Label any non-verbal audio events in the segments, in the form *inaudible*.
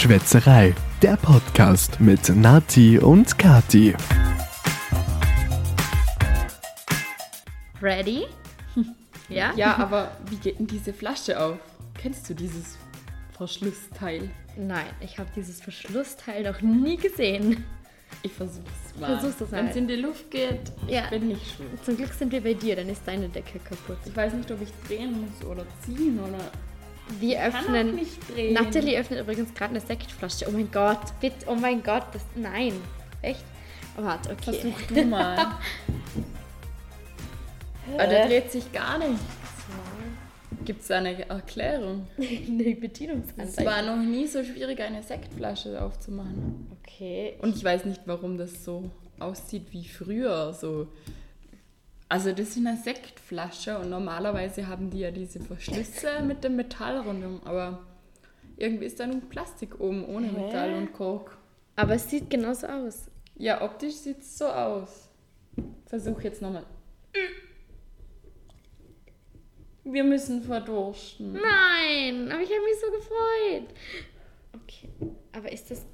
Schwätzerei, der Podcast mit Nati und Kati. Ready? *laughs* ja? Ja, aber wie geht denn diese Flasche auf? Kennst du dieses Verschlussteil? Nein, ich habe dieses Verschlussteil noch nie gesehen. Ich versuch's mal. Versuch's es Wenn es in die Luft geht, Ja. bin ich schuld. Zum Glück sind wir bei dir, dann ist deine Decke kaputt. Ich weiß nicht, ob ich drehen muss oder ziehen oder. Wir Kann auch öffnen. nicht drehen. Natalie öffnet übrigens gerade eine Sektflasche. Oh mein Gott, bitte, oh mein Gott, das, nein. Echt? Oh, warte, okay. Versuch du mal. *laughs* Aber der dreht sich gar nicht. Gibt es da eine Erklärung? *laughs* eine Es Bedienungsanleitung. war noch nie so schwierig, eine Sektflasche aufzumachen. Okay. Und ich weiß nicht, warum das so aussieht wie früher. So. Also das ist eine Sektflasche und normalerweise haben die ja diese Verschlüsse mit dem Metall rundum, aber irgendwie ist da nur Plastik oben ohne Hä? Metall und Kork. Aber es sieht genauso aus. Ja, optisch sieht es so aus. Versuch jetzt nochmal. Wir müssen verdursten. Nein, aber ich habe mich so gefreut. Okay, aber ist das.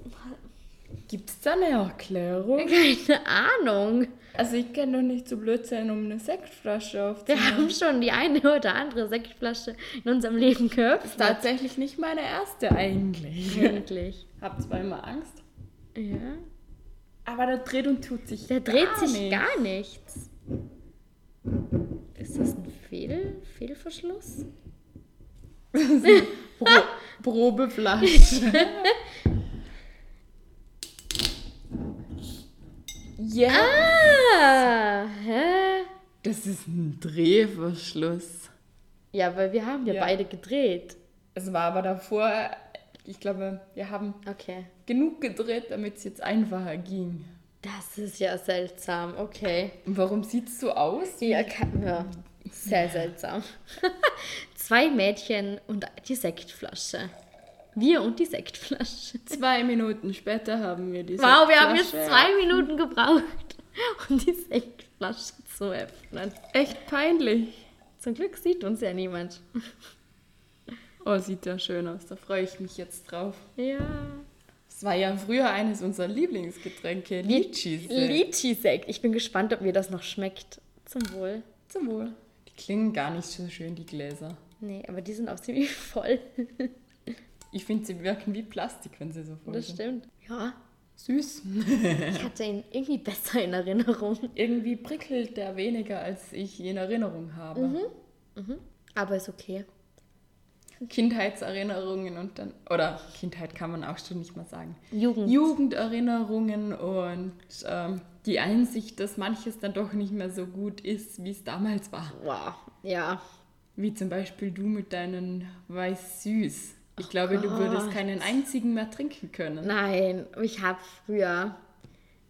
Gibt es da eine Erklärung? Keine Ahnung. Also ich kann doch nicht so blöd sein, um eine Sektflasche Wir aufzumachen. haben schon die eine oder andere Sektflasche in unserem Leben geöffnet. Tatsächlich nicht meine erste eigentlich. Eigentlich. *laughs* Hab zwar immer Angst, Ja. aber der dreht und tut sich Der dreht sich nicht. gar nichts. Ist das ein Fehl Fehlverschluss? *laughs* Pro Probeflasche. *laughs* ja. Ah, hä? Das ist ein Drehverschluss. Ja, weil wir haben ja, Ja. beide gedreht. Es war aber davor, ich glaube, wir haben Okay. genug gedreht, damit es jetzt einfacher ging. Das ist ja seltsam. Okay. Und warum sieht es so aus? Ja, kann, ja. sehr seltsam. *laughs* Zwei Mädchen und die Sektflasche. Wir und die Sektflasche. Zwei Minuten später haben wir diese Wow, wir haben jetzt zwei Minuten gebraucht, um die Sektflasche zu öffnen. Echt peinlich. Zum Glück sieht uns ja niemand. Oh, sieht ja schön aus. Da freue ich mich jetzt drauf. Ja. Es war ja früher eines unserer Lieblingsgetränke, Litchi. Litchi-Sekt. Ich bin gespannt, ob mir das noch schmeckt. Zum Wohl. Zum Wohl. Die klingen gar nicht so schön, die Gläser. Nee, aber die sind auch ziemlich voll. Ich finde, sie wirken wie Plastik, wenn sie so voll Das sind. stimmt. Ja. Süß. Ich hatte ihn irgendwie besser in Erinnerung. Irgendwie prickelt der weniger, als ich in Erinnerung habe. Aber ist okay. Kindheitserinnerungen und dann, oder Kindheit kann man auch schon nicht mehr sagen. Jugend. Jugenderinnerungen und ähm, die Einsicht, dass manches dann doch nicht mehr so gut ist, wie es damals war. Wow. Ja. Wie zum Beispiel du mit deinen Weiß-Süß. Ich glaube, du würdest Gott. keinen einzigen mehr trinken können. Nein, ich habe früher.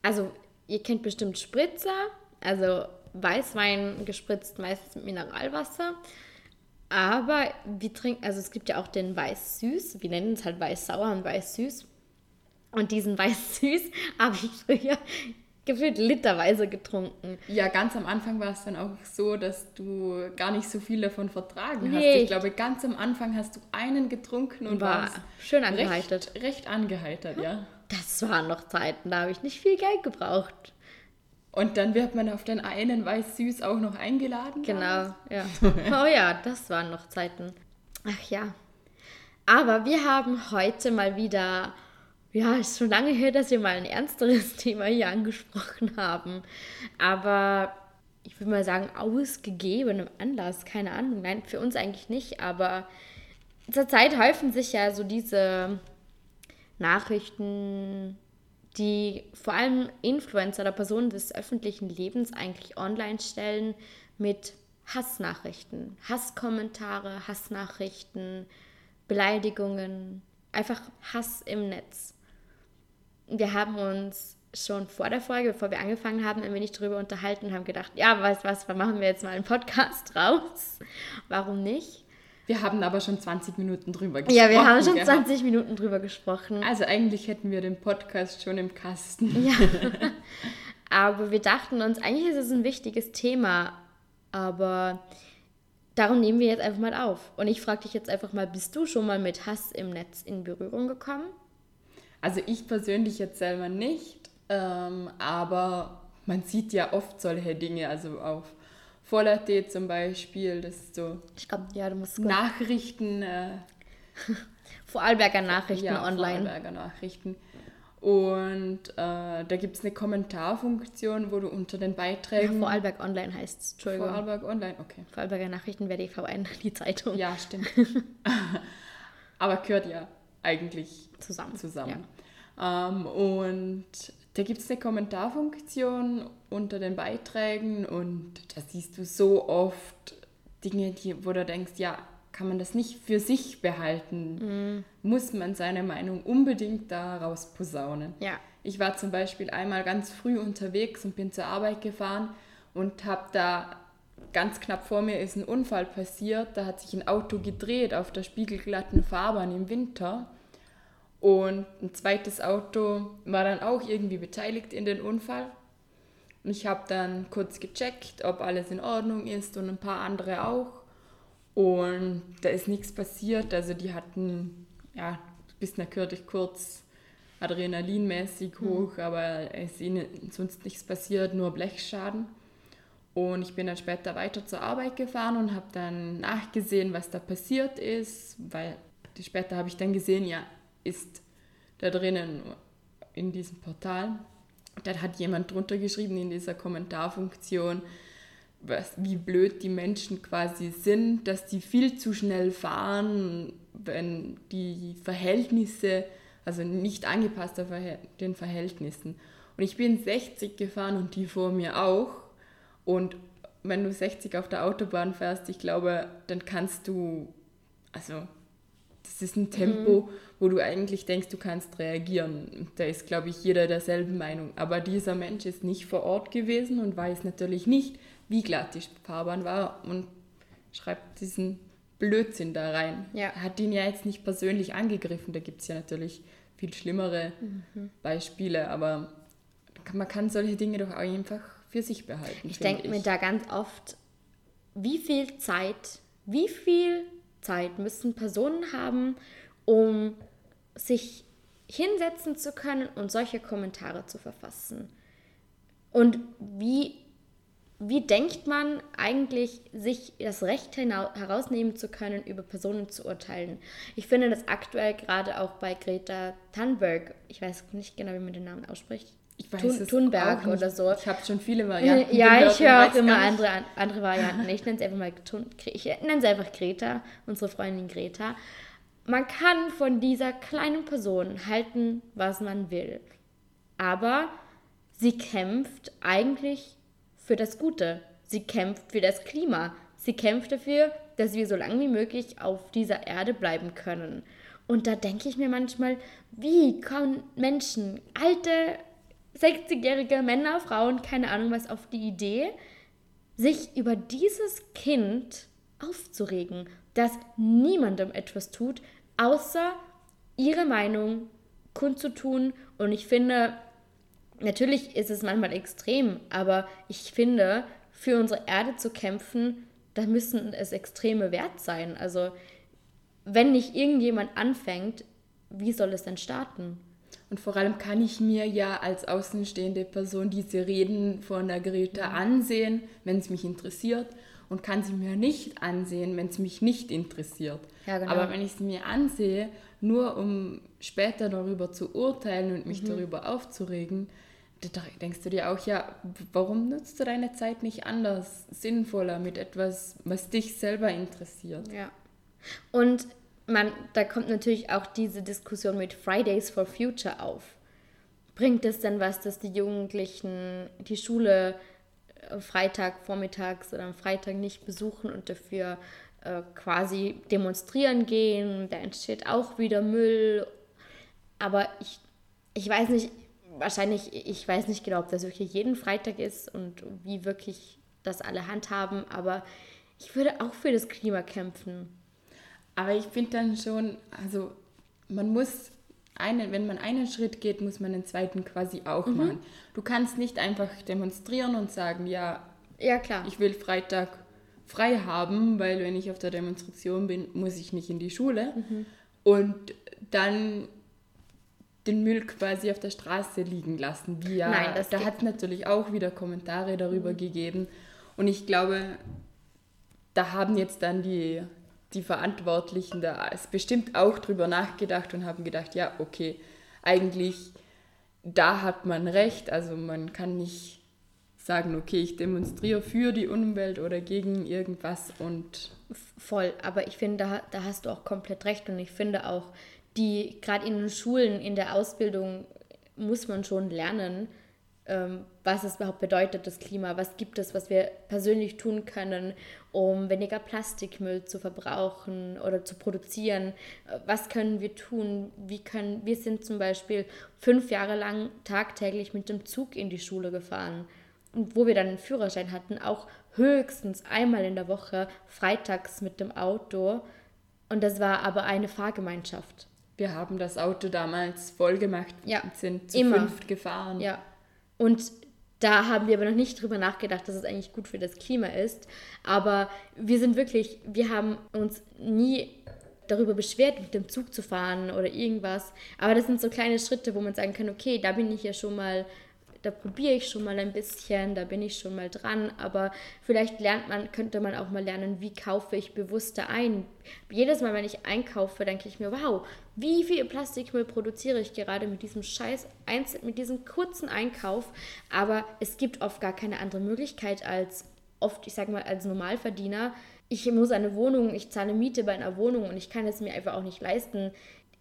Also, ihr kennt bestimmt Spritzer. Also, Weißwein gespritzt meistens mit Mineralwasser. Aber wir trinken, also es gibt ja auch den Weiß-Süß. Wir nennen es halt Weiß-Sauer und Weiß-Süß. Und diesen Weiß-Süß *laughs* habe ich früher gefühlt literweise getrunken. Ja, ganz am Anfang war es dann auch so, dass du gar nicht so viel davon vertragen hast. Nee. Ich glaube, ganz am Anfang hast du einen getrunken und War warst schön angeheitert. Recht, recht angeheitert, ja. Das waren noch Zeiten, da habe ich nicht viel Geld gebraucht. Und dann wird man auf den einen Weiß-Süß auch noch eingeladen. Genau, ja. *laughs* Oh ja, das waren noch Zeiten. Ach ja. Aber wir haben heute mal wieder, ja, ist schon lange her, dass wir mal ein ernsteres *laughs* Thema hier angesprochen haben. Aber ich würde mal sagen, ausgegebenem Anlass, keine Ahnung. Nein, für uns eigentlich nicht, aber zurzeit häufen sich ja so diese Nachrichten, die vor allem Influencer oder Personen des öffentlichen Lebens eigentlich online stellen mit Hassnachrichten, Hasskommentare, Hassnachrichten, Beleidigungen, einfach Hass im Netz. Wir haben uns schon vor der Folge, bevor wir angefangen haben, ein wenig darüber unterhalten und haben gedacht, ja, weißt was, machen wir jetzt mal einen Podcast *laughs* raus. Warum nicht? Wir haben aber schon 20 Minuten drüber gesprochen. Ja, wir haben schon gehabt. 20 Minuten drüber gesprochen. Also eigentlich hätten wir den Podcast schon im Kasten. Ja. *laughs* Aber wir dachten uns, eigentlich ist es ein wichtiges Thema, aber darum nehmen wir jetzt einfach mal auf. Und ich frage dich jetzt einfach mal, bist du schon mal mit Hass im Netz in Berührung gekommen? Also ich persönlich jetzt selber nicht, ähm, aber man sieht ja oft solche Dinge, also auf Voll.at zum Beispiel, das ist so Ich glaube, ja, du musst Nachrichten, äh, *laughs* Vorarlberger Nachrichten ja, online. Vorarlberger Nachrichten. Und äh, da gibt es eine Kommentarfunktion, wo du unter den Ja, Beiträgen... Vorarlberg online heißt es. Entschuldigung. Vorarlberg Online, okay. Vorarlberger Nachrichten wäre die V1, die Zeitung. Ja, stimmt. *laughs* *laughs* Aber gehört ja eigentlich Zusammen. zusammen. Ähm, und da gibt es eine Kommentarfunktion unter den Beiträgen und da siehst du so oft Dinge, die, wo du denkst, ja, kann man das nicht für sich behalten? Muss man seine Meinung unbedingt daraus posaunen? Ja. Ich war zum Beispiel einmal ganz früh unterwegs und bin zur Arbeit gefahren und habe da ganz knapp vor mir ist ein Unfall passiert. Da hat sich ein Auto gedreht auf der spiegelglatten Fahrbahn im Winter. Und ein zweites Auto war dann auch irgendwie beteiligt in den Unfall. Und ich habe dann kurz gecheckt, ob alles in Ordnung ist und ein paar andere auch. Und da ist nichts passiert. Also die hatten, ja, bis natürlich kurz adrenalinmäßig hoch, aber es ist ihnen sonst nichts passiert, nur Blechschaden. Und ich bin dann später weiter zur Arbeit gefahren und habe dann nachgesehen, was da passiert ist, weil später habe ich dann gesehen, ja, ist da drinnen in diesem Portal. Da hat jemand drunter geschrieben in dieser Kommentarfunktion, was, wie blöd die Menschen quasi sind, dass die viel zu schnell fahren, wenn die Verhältnisse, also nicht angepasst auf den Verhältnissen. Und ich bin 60 gefahren und die vor mir auch. Und wenn du 60 auf der Autobahn fährst, ich glaube, dann kannst du, also das ist ein Tempo, wo du eigentlich denkst, du kannst reagieren. Da ist, glaube ich, jeder derselben Meinung. Aber dieser Mensch ist nicht vor Ort gewesen und weiß natürlich nicht, wie glatt die Fahrbahn war und schreibt diesen Blödsinn da rein. Ja. Hat ihn ja jetzt nicht persönlich angegriffen. Da gibt es ja natürlich viel schlimmere Beispiele, aber man kann solche Dinge doch auch einfach für sich behalten. Ich denke mir da ganz oft, wie viel Zeit, wie viel Zeit müssen Personen haben, um sich hinsetzen zu können und solche Kommentare zu verfassen? Und wie, wie denkt man eigentlich, sich das Recht herausnehmen zu können, über Personen zu urteilen? Ich finde das aktuell gerade auch bei Greta Thunberg, ich weiß nicht genau, wie man den Namen ausspricht, Ich weiß Thun- oder so. Ich habe schon viele Varianten Ja, gehört ich höre auch immer andere, andere Varianten. Ich nenne es einfach mal Tun- ich nenne es einfach Greta, unsere Freundin Greta. Man kann von dieser kleinen Person halten, was man will. Aber sie kämpft eigentlich für das Gute. Sie kämpft für das Klima. Sie kämpft dafür, dass wir so lange wie möglich auf dieser Erde bleiben können. Und da denke ich mir manchmal, wie kommen Menschen, alte 60-jährige Männer, Frauen, keine Ahnung was, auf die Idee, sich über dieses Kind aufzuregen, das niemandem etwas tut, außer ihre Meinung kundzutun. Und ich finde, natürlich ist es manchmal extrem, aber ich finde, für unsere Erde zu kämpfen, da müssen es Extreme wert sein. Also, wenn nicht irgendjemand anfängt, wie soll es denn starten? Und vor allem kann ich mir ja als außenstehende Person diese Reden von der Greta ansehen, wenn es mich interessiert, und kann sie mir nicht ansehen, wenn es mich nicht interessiert. Ja, genau. Aber wenn ich sie mir ansehe, nur um später darüber zu urteilen und mich darüber aufzuregen, da denkst du dir auch, ja, warum nutzt du deine Zeit nicht anders, sinnvoller, mit etwas, was dich selber interessiert? Ja. Und man, da kommt natürlich auch diese Diskussion mit Fridays for Future auf. Bringt es denn was, dass die Jugendlichen die Schule äh, Freitag vormittags oder am Freitag nicht besuchen und dafür äh, quasi demonstrieren gehen? Da entsteht auch wieder Müll. Aber ich, ich weiß nicht, wahrscheinlich, ich weiß nicht genau, ob das wirklich jeden Freitag ist und wie wirklich das alle handhaben, aber ich würde auch für das Klima kämpfen. Aber ich finde dann schon, also man muss einen, wenn man einen Schritt geht, muss man den zweiten quasi auch machen. Du kannst nicht einfach demonstrieren und sagen, ja, Ja, klar. ich will Freitag frei haben, weil wenn ich auf der Demonstration bin, muss ich nicht in die Schule. Und dann den Müll quasi auf der Straße liegen lassen. Wie ja, Nein, das da hat es natürlich auch wieder Kommentare darüber gegeben. Und ich glaube, da haben jetzt dann die, die Verantwortlichen da es bestimmt auch drüber nachgedacht und haben gedacht, ja, okay, eigentlich da hat man recht. Also man kann nicht sagen, okay, ich demonstriere für die Umwelt oder gegen irgendwas und Voll, aber ich finde, da, da hast du auch komplett recht und ich finde auch, die gerade in den Schulen, in der Ausbildung muss man schon lernen, was es überhaupt bedeutet, das Klima, was gibt es, was wir persönlich tun können, um weniger Plastikmüll zu verbrauchen oder zu produzieren, was können wir tun, wie können, wir sind zum Beispiel fünf Jahre lang tagtäglich mit dem Zug in die Schule gefahren und wo wir dann einen Führerschein hatten, auch höchstens einmal in der Woche, freitags mit dem Auto. Und das war aber eine Fahrgemeinschaft. wir haben das Auto damals voll gemacht Ja, und sind zu immer. fünft gefahren. Ja. Und da haben wir aber noch nicht drüber nachgedacht, dass es eigentlich gut für das Klima ist. Aber wir sind wirklich, wir haben uns nie darüber beschwert, mit dem Zug zu fahren oder irgendwas. Aber das sind so kleine Schritte, wo man sagen kann, okay, da bin ich ja schon mal, da probiere ich schon mal ein bisschen, da bin ich schon mal dran. Aber vielleicht lernt man, könnte man auch mal lernen, wie kaufe ich bewusster ein. Jedes Mal, wenn ich einkaufe, denke ich mir, wow, wie viel Plastikmüll produziere ich gerade mit diesem Scheiß, Einzel mit diesem kurzen Einkauf. Aber es gibt oft gar keine andere Möglichkeit als oft, ich sage mal, als Normalverdiener. Ich muss eine Wohnung, ich zahle Miete bei einer Wohnung und ich kann es mir einfach auch nicht leisten,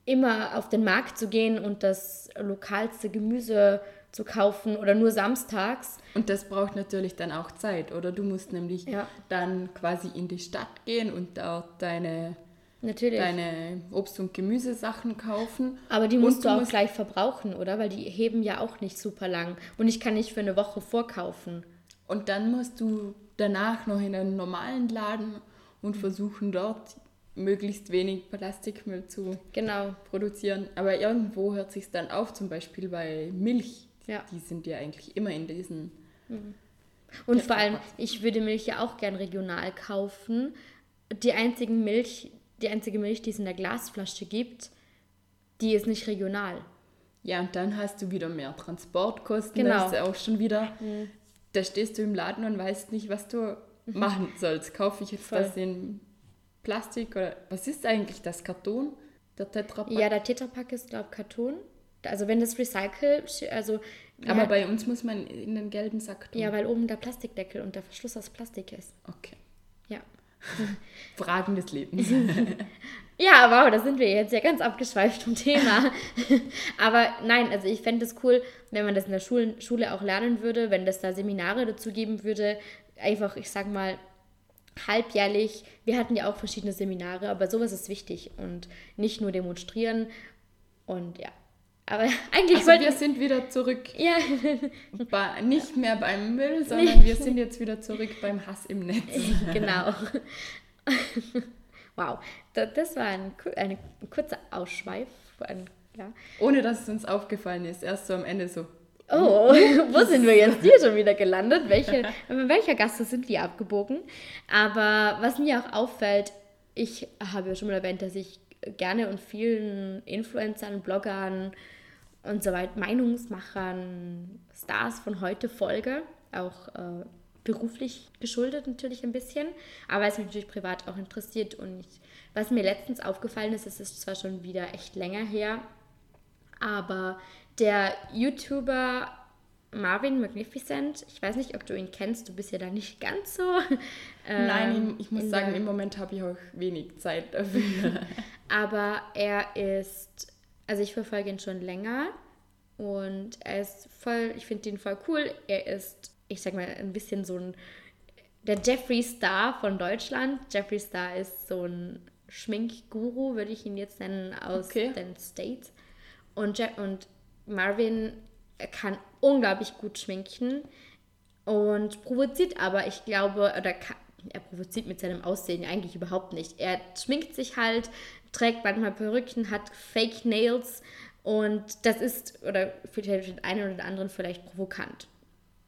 immer auf den Markt zu gehen und das lokalste Gemüse zu kaufen oder nur samstags. Und das braucht natürlich dann auch Zeit, oder? Du musst nämlich Ja. dann quasi in die Stadt gehen und dort deine, Natürlich. deine Obst- und Gemüsesachen kaufen. Aber die Und musst du auch musst- gleich verbrauchen, oder? Weil die heben ja auch nicht super lang. Und ich kann nicht für eine Woche vorkaufen. Und dann musst du danach noch in einen normalen Laden und versuchen dort möglichst wenig Plastikmüll zu Genau. produzieren. Aber irgendwo hört sich dann auf, zum Beispiel bei Milch. Ja. Die sind ja eigentlich immer in diesen. Und vor allem, ich würde Milch ja auch gern regional kaufen. Die einzigen Milch, die einzige Milch, die es in der Glasflasche gibt, die ist nicht regional. Ja, und dann hast du wieder mehr Transportkosten. Genau. Das ist auch schon wieder. Da stehst du im Laden und weißt nicht, was du machen sollst. Kaufe ich jetzt Voll. das in Plastik oder was ist eigentlich das Karton? Der Tetrapack? Ja, der Tetrapack ist, glaube ich, Karton. Also wenn das Recycle, also Aber ja, bei uns muss man in den gelben Sack tun. ja, weil oben der Plastikdeckel und der Verschluss aus Plastik ist. Okay. Ja. *laughs* Fragen des Lebens. *laughs* Ja, wow, da sind wir jetzt ja ganz abgeschweift vom Thema. *laughs* Aber nein, also ich fände es cool, wenn man das in der Schule, Schule auch lernen würde, wenn das da Seminare dazu geben würde. Einfach, ich sag mal, halbjährlich. Wir hatten ja auch verschiedene Seminare, aber sowas ist wichtig und nicht nur demonstrieren. Und ja. Aber eigentlich Also wollten wir sind wieder zurück, Ja, *laughs* bei, nicht mehr beim Müll, sondern wir sind jetzt wieder zurück beim Hass im Netz. *laughs* genau. *laughs* wow, da- das war ein, ein kurzer Ausschweif. Ein, ja. Ohne dass es uns aufgefallen ist. Erst so am Ende so. Oh, wo sind wir jetzt hier schon wieder gelandet? Welche, in welcher Gasse sind wir abgebogen? Aber was mir auch auffällt, ich habe ja schon mal erwähnt, dass ich gerne und vielen Influencern, Bloggern und so weiter, Meinungsmachern, Stars von heute folge, auch äh, beruflich geschuldet natürlich ein bisschen, aber es mich natürlich privat auch interessiert und ich, was mir letztens aufgefallen ist, es ist zwar schon wieder echt länger her, aber der YouTuber Marvin Magnificent, ich weiß nicht, ob du ihn kennst, du bist ja da nicht ganz so. *laughs* ähm, Nein, ich, ich muss sagen, im Moment habe ich auch wenig Zeit dafür. *laughs* Aber er ist, also ich verfolge ihn schon länger und er ist voll, ich finde ihn voll cool. Er ist, ich sag mal, ein bisschen so ein, der Jeffree Star von Deutschland. Jeffree Star ist so ein Schminkguru, würde ich ihn jetzt nennen, aus Okay. den States. Und, Je und Marvin kann unglaublich gut schminken und provoziert aber, ich glaube, oder ka- er provoziert mit seinem Aussehen eigentlich überhaupt nicht. Er schminkt sich halt, trägt manchmal Perücken, hat Fake Nails und das ist, oder für den einen oder anderen vielleicht provokant.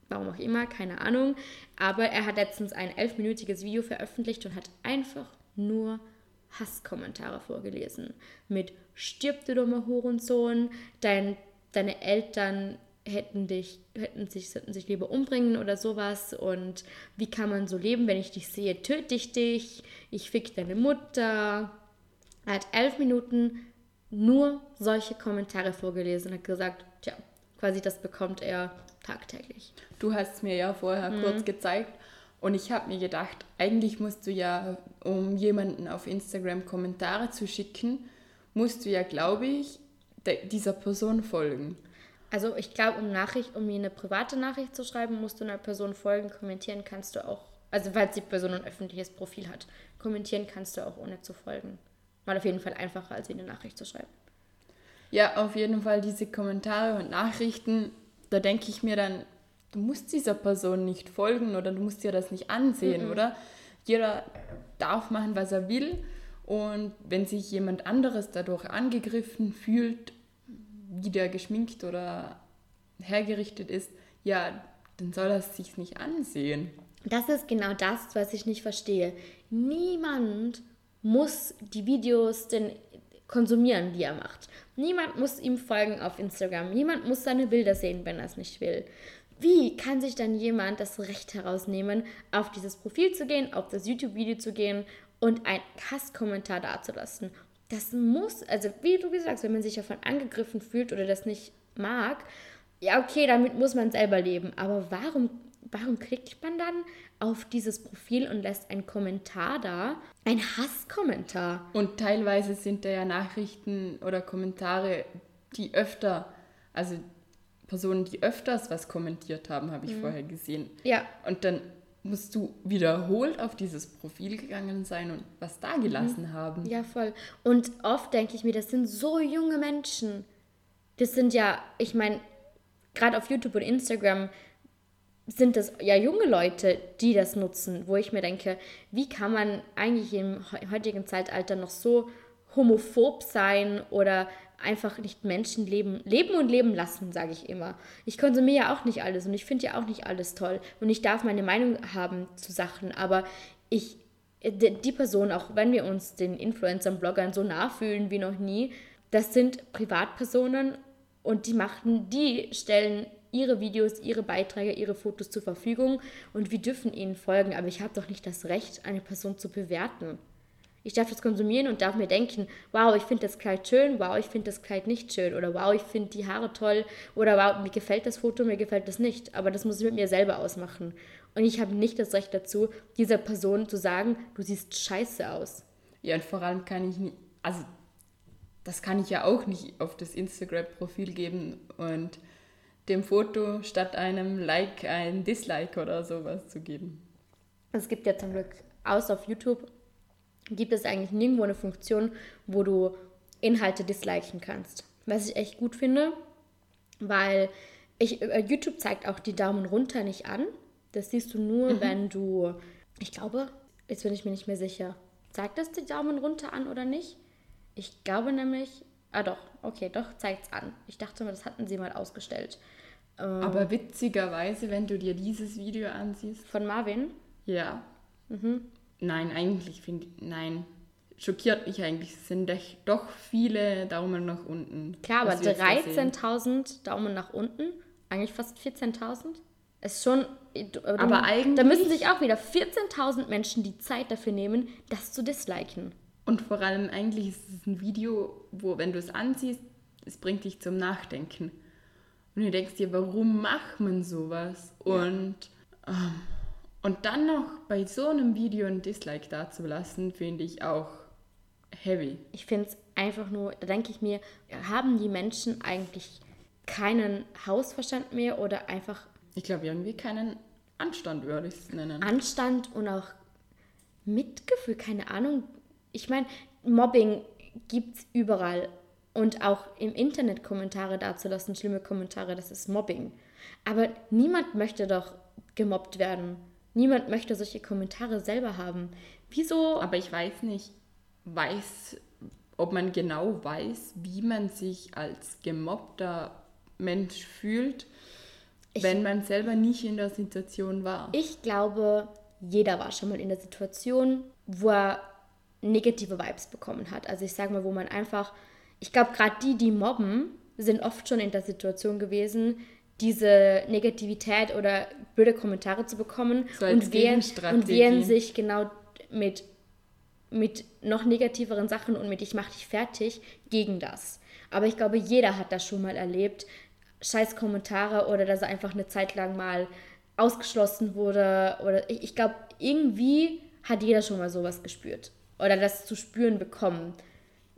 Warum auch immer, keine Ahnung. Aber er hat letztens ein elfminütiges Video veröffentlicht und hat einfach nur Hasskommentare vorgelesen. Mit stirb du dummer Hurensohn, dein, deine Eltern hätten dich, hätten sich, hätten sich lieber umbringen oder sowas und wie kann man so leben, wenn ich dich sehe, töte ich dich, ich fick deine Mutter. Er hat elf Minuten nur solche Kommentare vorgelesen und hat gesagt, tja, quasi das bekommt er tagtäglich. Du hast es mir ja vorher Mhm. kurz gezeigt und ich habe mir gedacht, eigentlich musst du ja, um jemanden auf Instagram Kommentare zu schicken, musst du ja, glaube ich, dieser Person folgen. Also ich glaube, um Nachricht, um mir eine private Nachricht zu schreiben, musst du einer Person folgen, kommentieren kannst du auch, also falls die Person ein öffentliches Profil hat, kommentieren kannst du auch ohne zu folgen. Mal auf jeden Fall einfacher, als eine Nachricht zu schreiben. Ja, auf jeden Fall diese Kommentare und Nachrichten, da denke ich mir dann, du musst dieser Person nicht folgen oder du musst dir das nicht ansehen, oder? Jeder darf machen, was er will und wenn sich jemand anderes dadurch angegriffen fühlt, wie der geschminkt oder hergerichtet ist, ja, dann soll er es sich nicht ansehen. Das ist genau das, was ich nicht verstehe. Niemand muss die Videos denn konsumieren, die er macht. Niemand muss ihm folgen auf Instagram. Niemand muss seine Bilder sehen, wenn er es nicht will. Wie kann sich dann jemand das Recht herausnehmen, auf dieses Profil zu gehen, auf das YouTube-Video zu gehen und einen Hasskommentar dazulassen? Das muss, also wie du gesagt hast, wenn man sich davon angegriffen fühlt oder das nicht mag, ja, okay, damit muss man selber leben. Aber warum, warum klickt man dann auf dieses Profil und lässt einen Kommentar da? Ein Hasskommentar. Und teilweise sind da ja Nachrichten oder Kommentare, die öfter, also Personen, die öfters was kommentiert haben, habe ich vorher gesehen. Ja, Und dann musst du wiederholt auf dieses Profil gegangen sein und was da gelassen haben. ja, voll. Und oft denke ich mir, das sind so junge Menschen. Das sind ja, ich meine, gerade auf YouTube und Instagram sind das ja junge Leute, die das nutzen, wo ich mir denke, wie kann man eigentlich im he- heutigen Zeitalter noch so homophob sein oder einfach nicht Menschen leben, leben und leben lassen, sage ich immer. Ich konsumiere ja auch nicht alles und ich finde ja auch nicht alles toll und ich darf meine Meinung haben zu Sachen, aber ich, die die Person, auch wenn wir uns den Influencern, Bloggern so nah fühlen wie noch nie, das sind Privatpersonen und die machen, die stellen ihre Videos, ihre Beiträge, ihre Fotos zur Verfügung und wir dürfen ihnen folgen, aber ich habe doch nicht das Recht, eine Person zu bewerten. Ich darf das konsumieren und darf mir denken, wow, ich finde das Kleid schön, wow, ich finde das Kleid nicht schön oder wow, ich finde die Haare toll oder wow, mir gefällt das Foto, mir gefällt das nicht. Aber das muss ich mit mir selber ausmachen. Und ich habe nicht das Recht dazu, dieser Person zu sagen, du siehst scheiße aus. Ja, und vor allem kann ich nicht, also das kann ich ja auch nicht auf das Instagram-Profil geben und dem Foto statt einem Like ein Dislike oder sowas zu geben. Es gibt ja zum Glück, außer auf YouTube, gibt es eigentlich nirgendwo eine Funktion, wo du Inhalte disliken kannst. Was ich echt gut finde, weil ich, äh, YouTube zeigt auch die Daumen runter nicht an. Das siehst du nur, wenn du, ich glaube, jetzt bin ich mir nicht mehr sicher, zeigt das die Daumen runter an oder nicht? Ich glaube nämlich, ah doch, okay, doch, zeigt es an. Ich dachte mal, das hatten sie mal ausgestellt. Ähm, Aber witzigerweise, wenn du dir dieses Video ansiehst, von Marvin, ja. Nein, eigentlich finde ich, nein. Schockiert mich eigentlich. Es sind doch viele Daumen nach unten. Klar, aber was wir jetzt da sehen. 13.000 Daumen nach unten, eigentlich fast 14.000. Ist schon. du- Aber eigentlich- Da müssen sich auch wieder 14.000 Menschen die Zeit dafür nehmen, das zu disliken. Und vor allem eigentlich ist es ein Video, wo, wenn du es ansiehst, es bringt dich zum Nachdenken. Und du denkst dir, warum macht man sowas? Und, ähm, und dann noch bei so einem Video ein Dislike dazulassen, finde ich auch heavy. Ich finde es einfach nur, da denke ich mir, haben die Menschen eigentlich keinen Hausverstand mehr oder einfach Ich glaube, irgendwie keinen Anstand würde ich es nennen. Anstand und auch Mitgefühl, keine Ahnung. Ich meine, Mobbing gibt es überall. Und auch im Internet Kommentare dazulassen, schlimme Kommentare, das ist Mobbing. Aber niemand möchte doch gemobbt werden. Niemand möchte solche Kommentare selber haben. Wieso? Aber ich weiß nicht, weiß, ob man genau weiß, wie man sich als gemobbter Mensch fühlt, wenn man selber nicht in der Situation war. Ich glaube, jeder war schon mal in der Situation, wo er negative Vibes bekommen hat. Also ich sage mal, wo man einfach ich glaube, gerade die, die mobben, sind oft schon in der Situation gewesen, diese Negativität oder blöde Kommentare zu bekommen So und, wehren, und wehren sich genau mit, mit noch negativeren Sachen und mit ich mach dich fertig gegen das. Aber ich glaube, jeder hat das schon mal erlebt. Scheiß Kommentare oder dass er einfach eine Zeit lang mal ausgeschlossen wurde. Oder ich, ich glaube, irgendwie hat jeder schon mal sowas gespürt. Oder das zu spüren bekommen.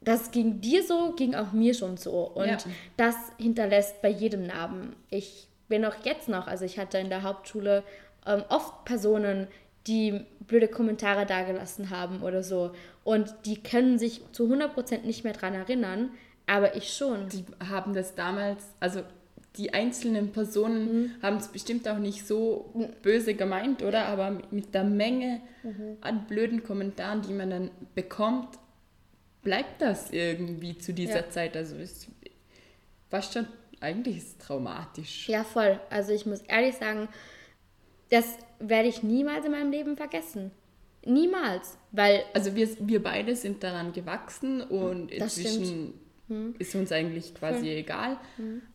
Das ging dir so, ging auch mir schon so. Und Ja. das hinterlässt bei jedem Narben. Ich bin auch jetzt noch, also ich hatte in der Hauptschule ähm, oft Personen, die blöde Kommentare dagelassen haben oder so. Und die können sich zu 100% nicht mehr dran erinnern, aber ich schon. die haben das damals, also die einzelnen Personen Mhm. haben es bestimmt auch nicht so böse gemeint, oder? Aber mit- der Menge Mhm. an blöden Kommentaren, die man dann bekommt, bleibt das irgendwie zu dieser Ja. Zeit. Also ist fast schon, eigentlich ist es traumatisch. Ja, voll. Also ich muss ehrlich sagen, das werde ich niemals in meinem Leben vergessen. Niemals. Weil Also wir, wir beide sind daran gewachsen und Das inzwischen ist uns eigentlich quasi egal,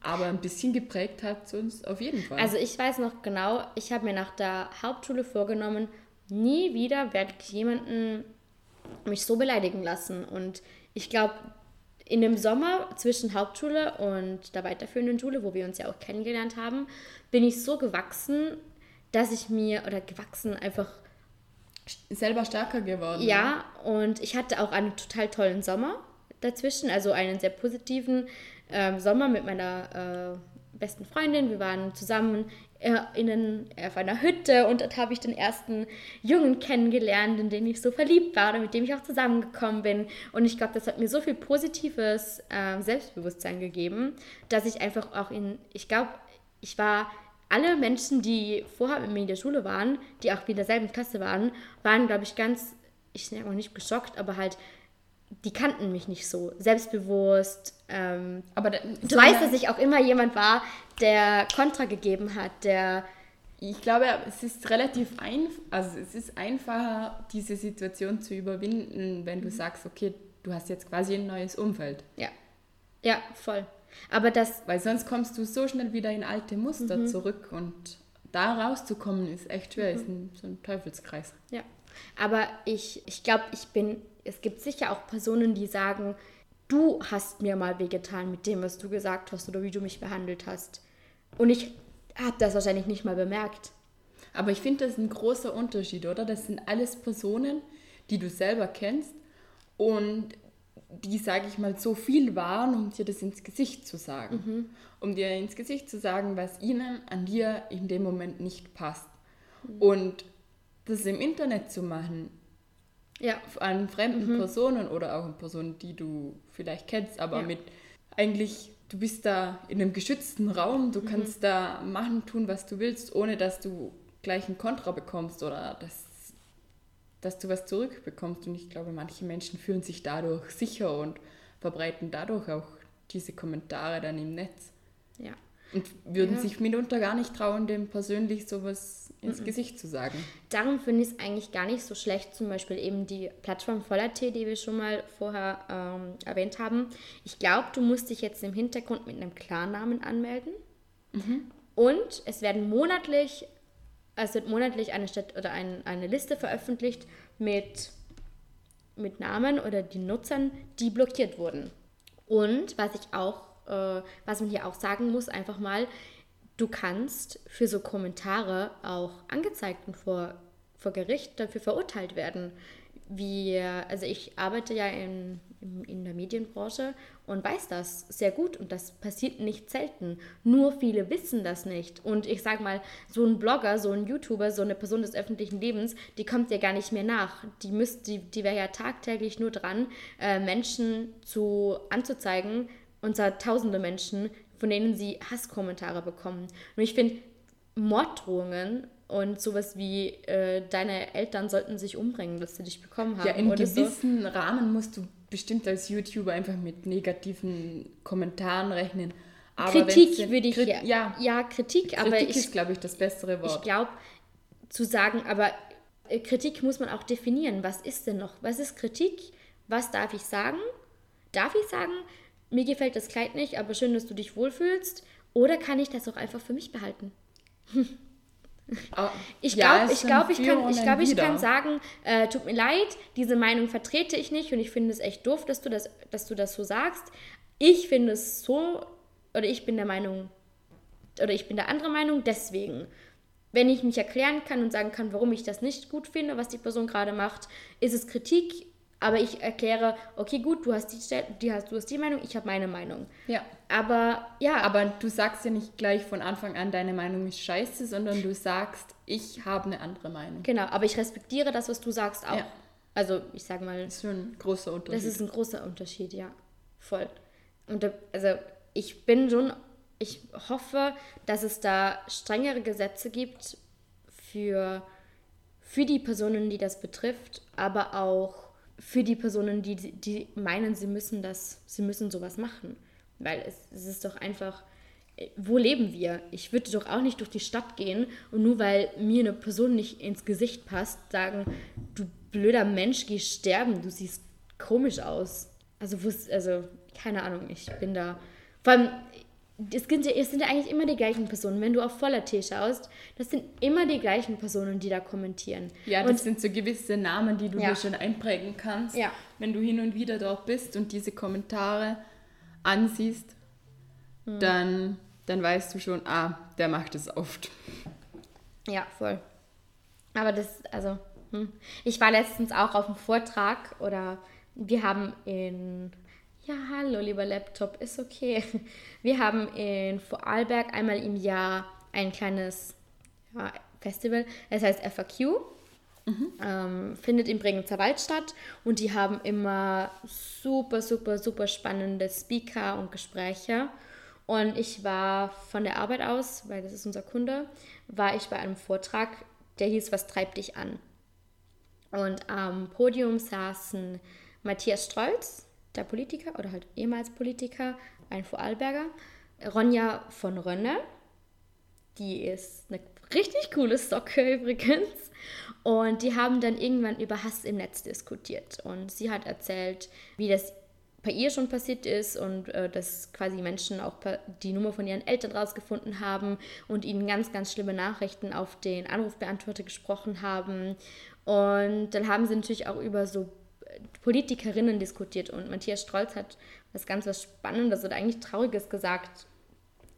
aber ein bisschen geprägt hat es uns auf jeden Fall. Also ich weiß noch genau, ich habe mir nach der Hauptschule vorgenommen, nie wieder werde ich jemanden mich so beleidigen lassen. Und ich glaube, in dem Sommer zwischen Hauptschule und der weiterführenden Schule, wo wir uns ja auch kennengelernt haben, bin ich so gewachsen, dass ich mir, oder gewachsen einfach, selber stärker geworden. ja, und ich hatte auch einen total tollen Sommer dazwischen, also einen sehr positiven ähm, Sommer mit meiner äh, besten Freundin. Wir waren zusammen äh, in einen, auf einer Hütte und dort habe ich den ersten Jungen kennengelernt, in den ich so verliebt war oder mit dem ich auch zusammengekommen bin. Und ich glaube, das hat mir so viel positives äh, Selbstbewusstsein gegeben, dass ich einfach auch in, ich glaube, ich war alle Menschen, die vorher mit mir in der Schule waren, die auch in derselben Klasse waren, waren, glaube ich, ganz, ich sage mal nicht geschockt, aber halt, die kannten mich nicht so. Selbstbewusst. Ähm, Aber da, du weißt, dass ich auch immer jemand war, der Kontra gegeben hat, der, Ich glaube, es ist relativ einfach, also es ist einfacher, diese Situation zu überwinden, wenn Mhm. du sagst, okay, du hast jetzt quasi ein neues Umfeld. ja, ja, voll. Aber das, Weil sonst kommst du so schnell wieder in alte Muster Mhm. zurück und da rauszukommen ist echt schwer, ist ein, so ein Teufelskreis. Ja, aber ich, ich glaube, ich bin, es gibt sicher auch Personen, die sagen, du hast mir mal wehgetan mit dem, was du gesagt hast oder wie du mich behandelt hast. Und ich habe das wahrscheinlich nicht mal bemerkt. Aber ich finde, das ist ein großer Unterschied, oder? Das sind alles Personen, die du selber kennst und die, sage ich mal, so viel waren, um dir das ins Gesicht zu sagen. Mhm. Um dir ins Gesicht zu sagen, was ihnen an dir in dem Moment nicht passt. Mhm. Und das im Internet zu machen, Ja, an fremden Personen oder auch an Personen, die du vielleicht kennst, aber Ja. mit eigentlich, du bist da in einem geschützten Raum, du kannst da machen, tun, was du willst, ohne dass du gleich ein Kontra bekommst oder dass, dass du was zurückbekommst. Und ich glaube, manche Menschen fühlen sich dadurch sicher und verbreiten dadurch auch diese Kommentare dann im Netz. ja. Und würden Ja. sich mitunter gar nicht trauen, dem persönlich sowas ins Gesicht zu sagen. Darum finde ich es eigentlich gar nicht so schlecht, zum Beispiel eben die Plattform Voller.t, die wir schon mal vorher ähm, erwähnt haben. Ich glaube, du musst dich jetzt im Hintergrund mit einem Klarnamen anmelden. Und es werden monatlich, es wird monatlich eine Stadt oder ein, eine Liste veröffentlicht mit, mit Namen oder die Nutzern, die blockiert wurden. Und was ich auch, äh, was man hier auch sagen muss, einfach mal, du kannst für so Kommentare auch angezeigt und vor, vor Gericht dafür verurteilt werden. Wie, also ich arbeite ja in, in, in der Medienbranche und weiß das sehr gut und das passiert nicht selten. Nur viele wissen das nicht. Und ich sag mal, so ein Blogger, so ein YouTuber, so eine Person des öffentlichen Lebens, die kommt ja gar nicht mehr nach. Die, die, die wäre ja tagtäglich nur dran, äh, Menschen zu, anzuzeigen, und zwar tausende Menschen, von denen sie Hasskommentare bekommen. Und ich finde, Morddrohungen und sowas wie äh, deine Eltern sollten sich umbringen, dass sie dich bekommen haben. Ja, in oder so. gewissen Rahmen musst du bestimmt als YouTuber einfach mit negativen Kommentaren rechnen. Aber Kritik würde ich Krit- ja. ja. Ja, Kritik, aber Kritik ich, ist, glaube ich, das bessere ich Wort. glaube, zu sagen, aber äh, Kritik muss man auch definieren. Was ist denn noch? Was ist Kritik? Was darf ich sagen? Darf ich sagen, mir gefällt das Kleid nicht, aber schön, dass du dich wohlfühlst. Oder kann ich das auch einfach für mich behalten? *laughs* Ah, Ich ja, glaube, es ich, glaub, ich, kann, ich, glaub, ich kann sagen, äh, tut mir leid, diese Meinung vertrete ich nicht und ich finde es echt doof, dass du das, dass du das so sagst. Ich finde es so, oder ich bin der Meinung, oder ich bin der andere Meinung, deswegen. Wenn ich mich erklären kann und sagen kann, warum ich das nicht gut finde, was die Person gerade macht, ist es Kritik, aber ich erkläre, okay, gut, du hast die, die, hast, du hast die Meinung, ich habe meine Meinung. Ja. Aber ja, Aber du sagst ja nicht gleich von Anfang an, deine Meinung ist scheiße, sondern du sagst, ich habe eine andere Meinung. genau, aber ich respektiere das, was du sagst, auch. Ja. Also ich sage mal, Das ist ein großer Unterschied. Das ist ein großer Unterschied, ja. Voll. Und da, also ich bin schon, ich hoffe, dass es da strengere Gesetze gibt für, für die Personen, die das betrifft, aber auch für die Personen, die, die meinen, sie müssen das, sie müssen sowas machen. Weil es, es ist doch einfach, äh, wo leben wir? Ich würde doch auch nicht durch die Stadt gehen und nur weil mir eine Person nicht ins Gesicht passt, sagen, du blöder Mensch, geh sterben, du siehst komisch aus. Also, also keine Ahnung, ich bin da. Vor allem, es sind, ja, es sind ja eigentlich immer die gleichen Personen. Wenn du auf voller T schaust, das sind immer die gleichen Personen, die da kommentieren. ja, das und sind so gewisse Namen, die du Ja. dir schon einprägen kannst. Ja. Wenn du hin und wieder dort bist und diese Kommentare ansiehst, Hm. dann, dann weißt du schon, ah, der macht es oft. Ja, voll. Aber das, also, hm. ich war letztens auch auf einem Vortrag oder wir haben in, ja, hallo, lieber Laptop, ist okay. Wir haben in Vorarlberg einmal im Jahr ein kleines ja, Festival, es heißt FAQ. Ähm, findet im Bregenzer Wald statt und die haben immer super, super, super spannende Speaker und Gespräche. Und ich war von der Arbeit aus, weil das ist unser Kunde, war ich bei einem Vortrag, der hieß Was treibt dich an? Und am Podium saßen Matthias Strolz, der Politiker oder halt ehemals Politiker, ein Vorarlberger, Ronja von Rönne, die ist eine richtig coole Socke *laughs* übrigens. Und die haben dann irgendwann über Hass im Netz diskutiert. Und sie hat erzählt, wie das bei ihr schon passiert ist und äh, dass quasi Menschen auch die Nummer von ihren Eltern rausgefunden haben und ihnen ganz, ganz schlimme Nachrichten auf den Anrufbeantworter gesprochen haben. Und dann haben sie natürlich auch über so Politikerinnen diskutiert und Matthias Strolz hat was ganz was Spannendes oder eigentlich Trauriges gesagt,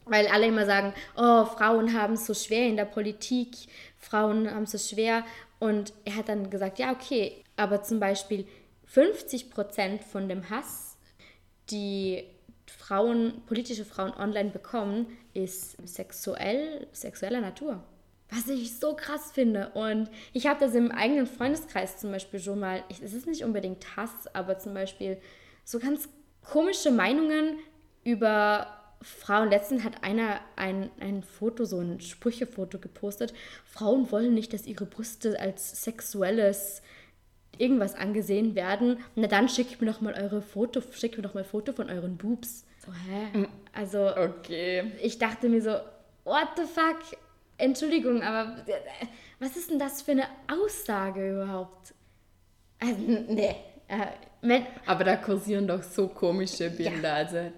weil alle immer sagen, oh, Frauen haben es so schwer in der Politik, Frauen haben es so schwer. Und er hat dann gesagt, ja, okay, aber zum Beispiel 50 Prozent von dem Hass, die Frauen, politische Frauen online bekommen, ist sexuell, sexueller Natur. Was ich so krass finde. Und ich habe das im eigenen Freundeskreis zum Beispiel schon mal, es ist nicht unbedingt Hass, aber zum Beispiel so ganz komische Meinungen über Frauen. Letztens hat einer ein, ein Foto, so ein Sprüchefoto gepostet. Frauen wollen nicht, dass ihre Brüste als sexuelles irgendwas angesehen werden. Na dann schickt mir doch mal eure Foto, schickt mir doch mal Foto von euren Boobs. So, hä? Also Okay. ich dachte mir so, what the fuck? Entschuldigung, aber äh, was ist denn das für eine Aussage überhaupt? Also, nee. Äh, wenn, Aber da kursieren doch so komische Bilder. Also,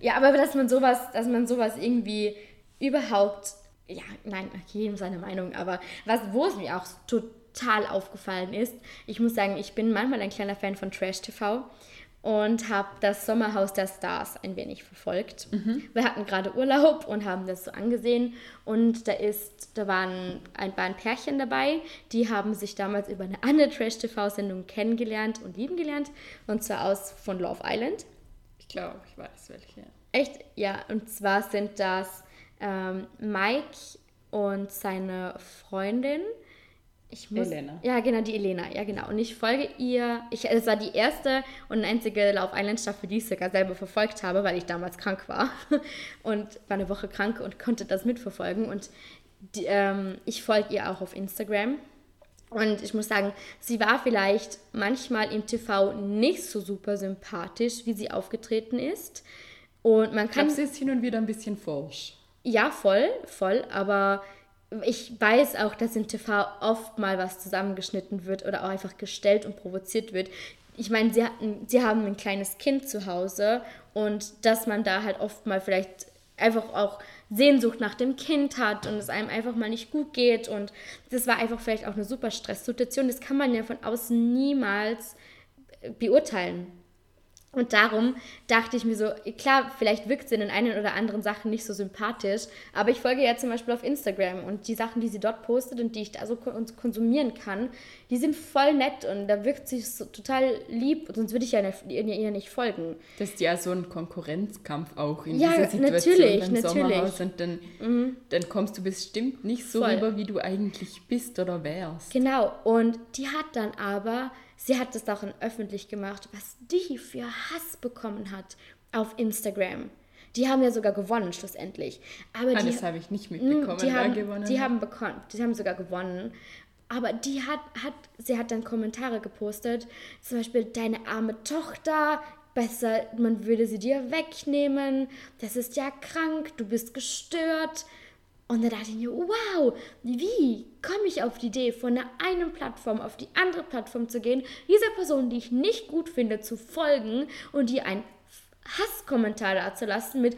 ja, aber dass man sowas, dass man sowas irgendwie überhaupt, ja, nein, jedem seine Meinung, aber was, wo es mir auch total aufgefallen ist, ich muss sagen, ich bin manchmal ein kleiner Fan von Trash TV und habe das Sommerhaus der Stars ein wenig verfolgt. Wir hatten gerade Urlaub und haben das so angesehen und da ist, da waren ein, ein Pärchen dabei, die haben sich damals über eine andere Trash TV-Sendung kennengelernt und lieben gelernt und zwar aus von Love Island. ich glaube, ich weiß welche. Echt? Ja, und zwar sind das ähm, Mike und seine Freundin. Ich muss, Elena. Ja, genau, die Elena. Ja, genau. Und ich folge ihr. Ich, es war die erste und einzige Love Island Staffel, die ich sogar selber verfolgt habe, weil ich damals krank war. *laughs* Und war eine Woche krank und konnte das mitverfolgen. Und die, ähm, ich folge ihr auch auf Instagram. Und ich muss sagen, sie war vielleicht manchmal im TV nicht so super sympathisch, wie sie aufgetreten ist. Und man Ich kann. glaube, sie ist hin und wieder ein bisschen forsch. Ja, voll, voll, aber ich weiß auch, dass im TV oft mal was zusammengeschnitten wird oder auch einfach gestellt und provoziert wird. ich meine, sie, hatten, sie haben ein kleines Kind zu Hause und dass man da halt oft mal vielleicht einfach auch Sehnsucht nach dem Kind hat und es einem einfach mal nicht gut geht und das war einfach vielleicht auch eine super Stresssituation. Das kann man ja von außen niemals beurteilen. Und darum dachte ich mir so, klar, vielleicht wirkt sie in den einen oder anderen Sachen nicht so sympathisch, aber ich folge ja zum Beispiel auf Instagram und die Sachen, die sie dort postet und die ich da so konsumieren kann, die sind voll nett und da wirkt sie so total lieb, sonst würde ich ja ihr nicht folgen. Das ist ja so ein Konkurrenzkampf auch in ja, dieser Situation natürlich, beim natürlich. Sommerhaus und dann, mhm. dann kommst du bestimmt nicht so voll. rüber, wie du eigentlich bist oder wärst. Genau, und die hat dann aber Sie hat es auch öffentlich gemacht, was die für Hass bekommen hat auf Instagram. Die haben ja sogar gewonnen schlussendlich. Aber ah, die, das habe ich nicht mitbekommen. Die haben, gewonnen die haben bekommen, die haben sogar gewonnen. Aber die hat, hat, sie hat dann Kommentare gepostet, zum Beispiel deine arme Tochter, besser, man würde sie dir wegnehmen, das ist ja krank, du bist gestört. Und da dachte ich mir, wow, wie komme ich auf die Idee, von der einen Plattform auf die andere Plattform zu gehen, dieser Person, die ich nicht gut finde, zu folgen und ihr einen Hasskommentar da zu lassen mit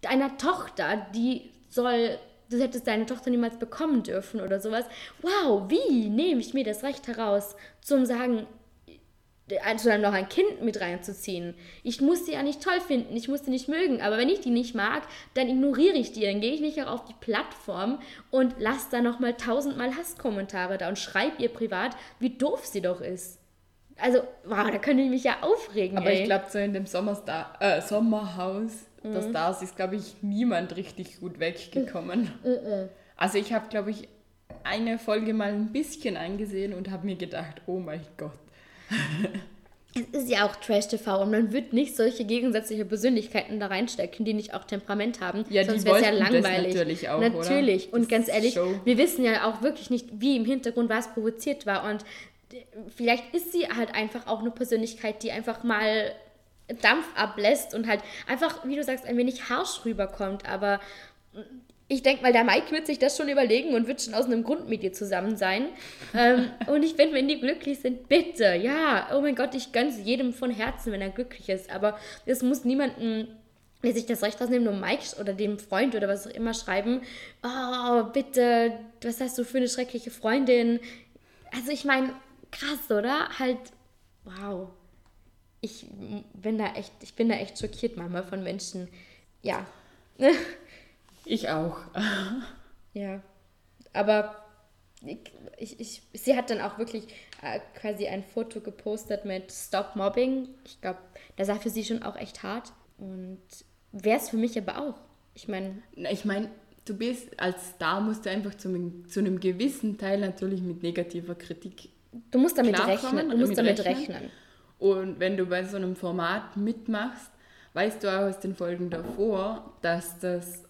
deiner Tochter, die soll, du hättest deine Tochter niemals bekommen dürfen oder sowas. Wow, wie nehme ich mir das Recht heraus, zum sagen, also dann noch ein Kind mit reinzuziehen. Ich muss die ja nicht toll finden, ich muss die nicht mögen, aber wenn ich die nicht mag, dann ignoriere ich die, dann gehe ich nicht auch auf die Plattform und lasse da nochmal tausendmal Hasskommentare da und schreibe ihr privat, wie doof sie doch ist. Also, wow, da könnte ich mich ja aufregen. Aber ey. ich glaube, so in dem Sommerstar äh, Sommerhaus, mhm. das da ist, glaube ich, niemand richtig gut weggekommen. Mhm. mhm. Also ich habe, glaube ich, eine Folge mal ein bisschen angesehen und habe mir gedacht, oh mein Gott, es ist ja auch Trash-TV und man wird nicht solche gegensätzliche Persönlichkeiten da reinstecken, die nicht auch Temperament haben. Ja, sonst wäre es ja langweilig. natürlich auch, Natürlich. Oder? Und ganz ehrlich, Show. wir wissen ja auch wirklich nicht, wie im Hintergrund was provoziert war. Und vielleicht ist sie halt einfach auch eine Persönlichkeit, die einfach mal Dampf ablässt und halt einfach, wie du sagst, ein wenig harsch rüberkommt. Aber ich denke mal, der Mike wird sich das schon überlegen und wird schon aus einem Grund mit dir zusammen sein. ähm, *laughs* und ich finde, wenn die glücklich sind, bitte, ja, oh mein Gott, ich gönne es jedem von Herzen, wenn er glücklich ist. Aber es muss niemanden der sich das Recht rausnehmen, nur Mike oder dem Freund oder was auch immer schreiben, oh, bitte, was hast du für eine schreckliche Freundin? Also ich meine, krass, oder? Halt, wow. Ich bin da echt, ich bin da echt schockiert manchmal von Menschen. Ja. *laughs* Ich auch. *laughs* ja. Aber ich, ich, sie hat dann auch wirklich äh, quasi ein Foto gepostet mit Stop Mobbing. Ich glaube, das war für sie schon auch echt hart. Und wäre es für mich aber auch. Ich meine. Ich meine, du bist als Star musst du einfach zu, zu einem gewissen Teil natürlich mit negativer Kritik. Du musst damit rechnen. Du musst damit rechnen. rechnen. Und wenn du bei so einem Format mitmachst, weißt du auch aus den Folgen davor, dass das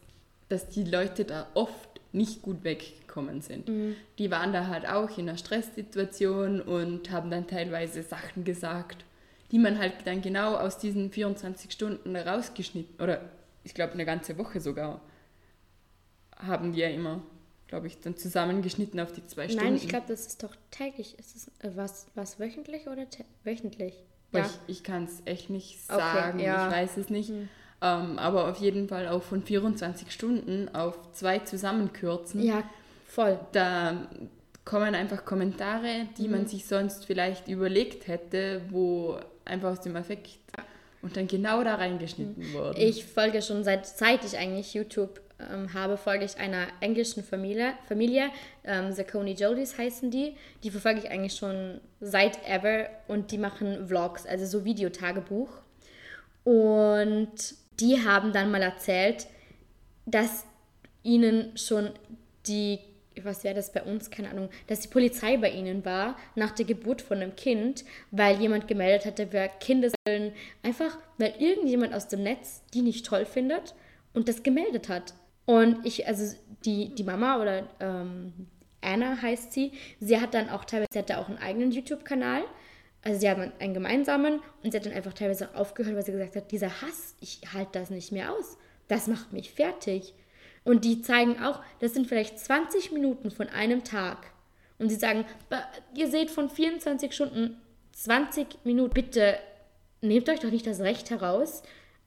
dass die Leute da oft nicht gut weggekommen sind. Mhm. Die waren da halt auch in einer Stresssituation und haben dann teilweise Sachen gesagt, die man halt dann genau aus diesen 24 Stunden rausgeschnitten, oder ich glaube eine ganze Woche sogar, haben die ja immer, glaube ich, dann zusammengeschnitten auf die zwei Stunden. Nein, ich glaube, das ist doch täglich. Ist es äh, was, was wöchentlich oder wöchentlich? Ja. Ich, ich kann es echt nicht sagen, okay, ja. ich weiß es nicht. Mhm. Ähm, aber auf jeden Fall auch von 24 Stunden auf zwei zusammenkürzen. Ja, voll. Da kommen einfach Kommentare, die mhm. man sich sonst vielleicht überlegt hätte, wo einfach aus dem Effekt und dann genau da reingeschnitten mhm. wurden. Ich folge schon seit, seit ich eigentlich YouTube ähm, habe, folge ich einer englischen Familie, Familie ähm, Zacconi Jolies heißen die. Die verfolge ich eigentlich schon seit ever und die machen Vlogs, also so Videotagebuch. Und die haben dann mal erzählt, dass ihnen schon die, was wäre das bei uns, keine Ahnung, dass die Polizei bei ihnen war nach der Geburt von einem Kind, weil jemand gemeldet hatte, wer Kindeseln, einfach weil irgendjemand aus dem Netz die nicht toll findet und das gemeldet hat. Und ich, also die, die Mama oder ähm, Anna heißt sie, sie hat dann auch teilweise, sie hatte auch einen eigenen YouTube-Kanal also sie haben einen gemeinsamen und sie hat dann einfach teilweise auch aufgehört, weil sie gesagt hat, dieser Hass, ich halte das nicht mehr aus. Das macht mich fertig. Und die zeigen auch, das sind vielleicht 20 Minuten von einem Tag. Und sie sagen, ihr seht von 24 Stunden 20 Minuten. Bitte nehmt euch doch nicht das Recht heraus,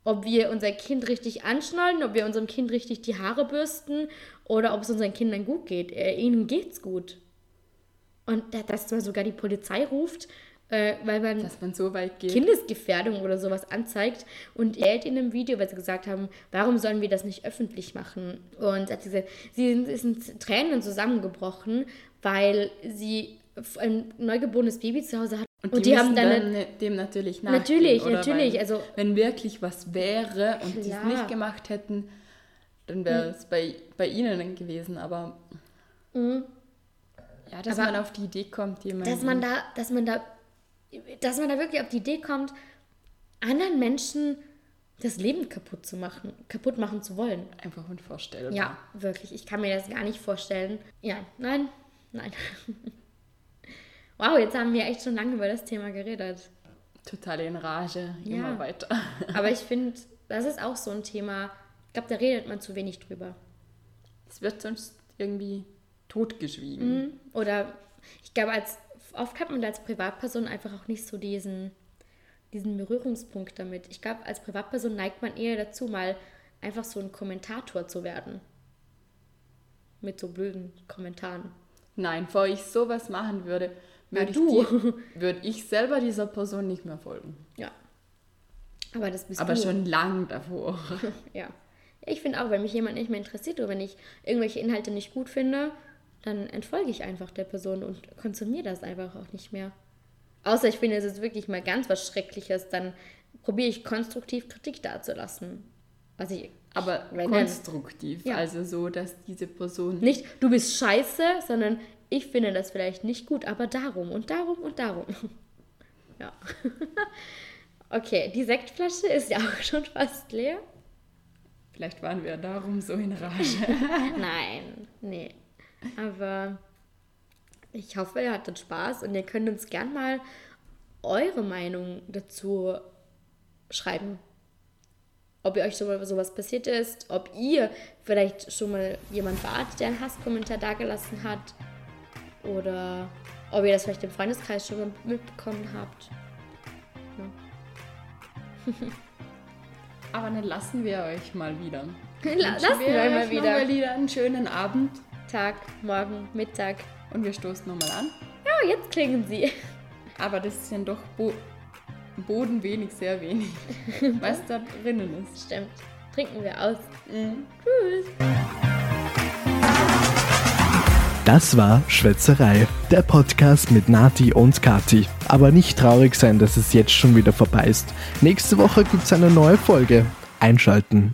ob wir unser Kind richtig anschnallen, ob wir unserem Kind richtig die Haare bürsten oder ob es unseren Kindern gut geht. Äh, ihnen geht's gut. Und da- dass man sogar die Polizei ruft, äh, weil man Dass man so weit geht. Kindesgefährdung oder sowas anzeigt und hält in einem Video, weil sie gesagt haben, warum sollen wir das nicht öffentlich machen? Und hat sie gesagt, sie sind, in Tränen zusammengebrochen, weil sie ein neugeborenes Baby zu Hause hat. Und, die, haben müssen dann, dann eine- ne- dem natürlich nachgehen. Natürlich, natürlich, Weil, also- wenn wirklich was wäre und die es nicht gemacht hätten, dann wäre es bei, bei ihnen dann gewesen. Aber ja, dass Mhm. Aber- man auf die Idee kommt, jemanden dass man da, dass man da, dass man da wirklich auf die Idee kommt, anderen Menschen das Leben kaputt zu machen, kaputt machen zu wollen. einfach unvorstellbar. Ja, wirklich. Ich kann mir das gar nicht vorstellen. Ja, nein, nein. *laughs* wow, jetzt haben wir echt schon lange über das Thema geredet. Total in Rage, Ja. immer weiter. *laughs* Aber ich finde, das ist auch so ein Thema. Ich glaube, da redet man zu wenig drüber. Es wird sonst irgendwie totgeschwiegen. Oder ich glaube, als oft hat man als Privatperson einfach auch nicht so diesen, diesen Berührungspunkt damit. Ich glaube, als Privatperson neigt man eher dazu, mal einfach so ein Kommentator zu werden. Mit so blöden Kommentaren. Nein, bevor ich sowas machen würde, würde ich, *laughs* würde ich selber dieser Person nicht mehr folgen. Ja. Aber das bist Aber du. schon lang davor. *laughs* Ja. Ich finde auch, wenn mich jemand nicht mehr interessiert oder wenn ich irgendwelche Inhalte nicht gut finde, dann entfolge ich einfach der Person und konsumiere das einfach auch nicht mehr. Außer ich finde, es ist wirklich mal ganz was Schreckliches, dann probiere ich konstruktiv Kritik dazulassen. Was ich Aber konstruktiv. Ja. Also so, dass diese Person nicht, du bist scheiße, sondern ich finde das vielleicht nicht gut, aber darum und darum und darum. *laughs* Ja. *laughs* Okay, die Sektflasche ist ja auch schon fast leer. Vielleicht waren wir darum so in Rage. *laughs* Nein, nee. Aber ich hoffe, ihr hattet Spaß und ihr könnt uns gern mal eure Meinung dazu schreiben. Ob ihr euch schon mal sowas passiert ist, ob ihr vielleicht schon mal jemand wart, der einen Hasskommentar dagelassen hat. Oder ob ihr das vielleicht im Freundeskreis schon mal mitbekommen habt. *laughs* Aber dann lassen wir euch mal wieder. *laughs* Lassen wir euch mal wieder. mal wieder einen schönen Abend Tag, Morgen, Mittag. und wir stoßen nochmal an. Ja, jetzt klingen sie. Aber das ist dann doch Bo Boden wenig, sehr wenig, *laughs* was da drinnen ist. Stimmt. Trinken wir aus. Das war Schwätzerei, der Podcast mit Nati und Kati. Aber nicht traurig sein, dass es jetzt schon wieder vorbei ist. Nächste Woche gibt's eine neue Folge. Einschalten.